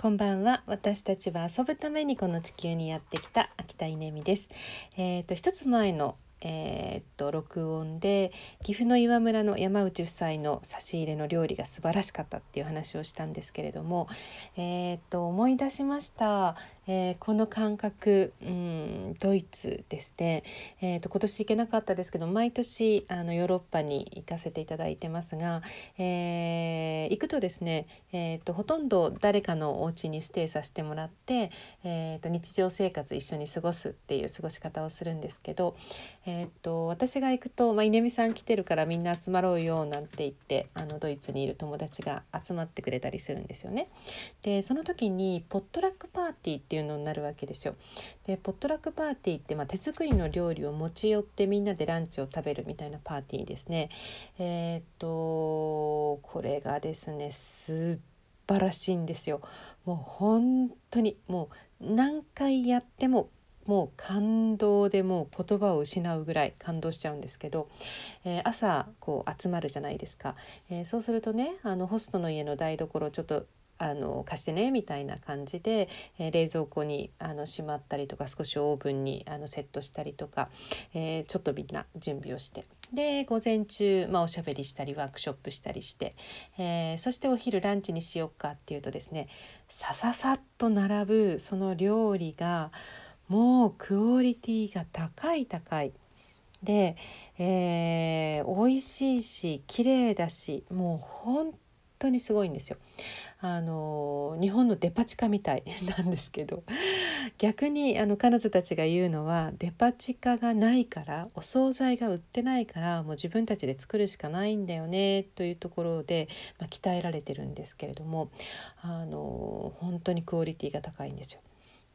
こんばんは。私たちは遊ぶためにこの地球にやってきた秋田稲美です。えっ、ー、と一つ前のえー、っと録音で岐阜の岩村の山内夫妻の差し入れの料理が素晴らしかったっていう話をしたんですけれども、えー、っと思い出しました、えー、この感覚、うん、ドイツですね、えーと、今年行けなかったですけど毎年あのヨーロッパに行かせていただいてますが、えー、行くとですね、えーと、ほとんど誰かのお家にステイさせてもらって、えーと、日常生活一緒に過ごすっていう過ごし方をするんですけど、えー、と私が行くと、まあ、稲見さん来てるからみんな集まろうよなんて言ってあのドイツにいる友達が集まってくれたりするんですよね。でその時にポットラックパーティーっていういうのになるわけですよ。でポットラックパーティーって、まあ、手作りの料理を持ち寄ってみんなでランチを食べるみたいなパーティーですね。えー、っとこれがですね素晴らしいんですよ。もう本当にもう何回やってももう感動でもう言葉を失うぐらい感動しちゃうんですけど、えー、朝こう集まるじゃないですか、えー、そうするとねあのホストの家の台所ちょっとあの貸してねみたいな感じで、えー、冷蔵庫にあのしまったりとか少しオーブンにあのセットしたりとか、えー、ちょっとみんな準備をしてで午前中、まあ、おしゃべりしたりワークショップしたりして、えー、そしてお昼ランチにしようかっていうとですねさささっと並ぶその料理がもうクオリティが高い高い。で、えー、美味しいし綺麗だしもう本当にすごいんですよ。あの日本のデパ地下みたい なんですけど逆にあの彼女たちが言うのはデパ地下がないからお惣菜が売ってないからもう自分たちで作るしかないんだよねというところで、まあ、鍛えられてるんですけれどもあの本当にクオリティが高いんですよ。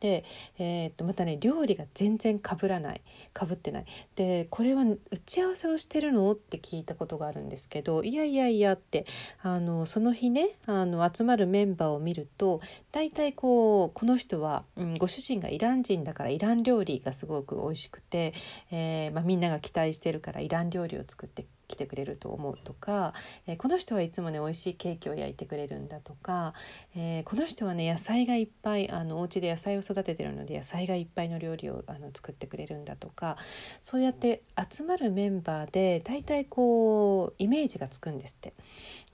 で、えー、っとまたね料理が全然かぶらない。かぶってない。でこれは打ち合わせをしてるの？って聞いたことがあるんですけどいやいやいやってあのその日ねあの集まるメンバーを見ると大体こうこの人は、うん、ご主人がイラン人だからイラン料理がすごく美味しくて、えー、まあ、みんなが期待してるからイラン料理を作って来てくれると思うとか、えー、この人はいつもね美味しいケーキを焼いてくれるんだとか、えー、この人はね野菜がいっぱいあのお家で野菜を育ててるので野菜がいっぱいの料理をあの作ってくれるんだとかそうやって集まるメンバーで大体こうイメージがつくんですって。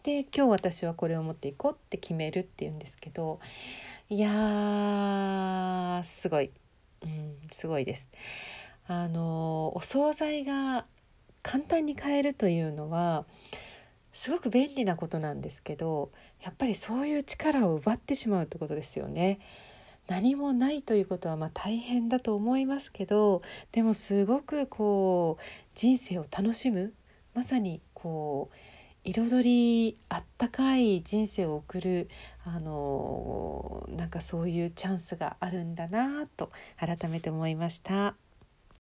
で今日私はこれを持っていこうって決めるっていうんですけどいやーすごい、うん、すごいです。あのお惣菜が簡単に買えるというのはすごく便利なことなんですけどやっぱりそういう力を奪ってしまうってことですよね。何もないということはま大変だと思いますけどでもすごくこう人生を楽しむまさにこう彩りあったかい人生を送るあのなんかそういうチャンスがあるんだなと改めて思いました。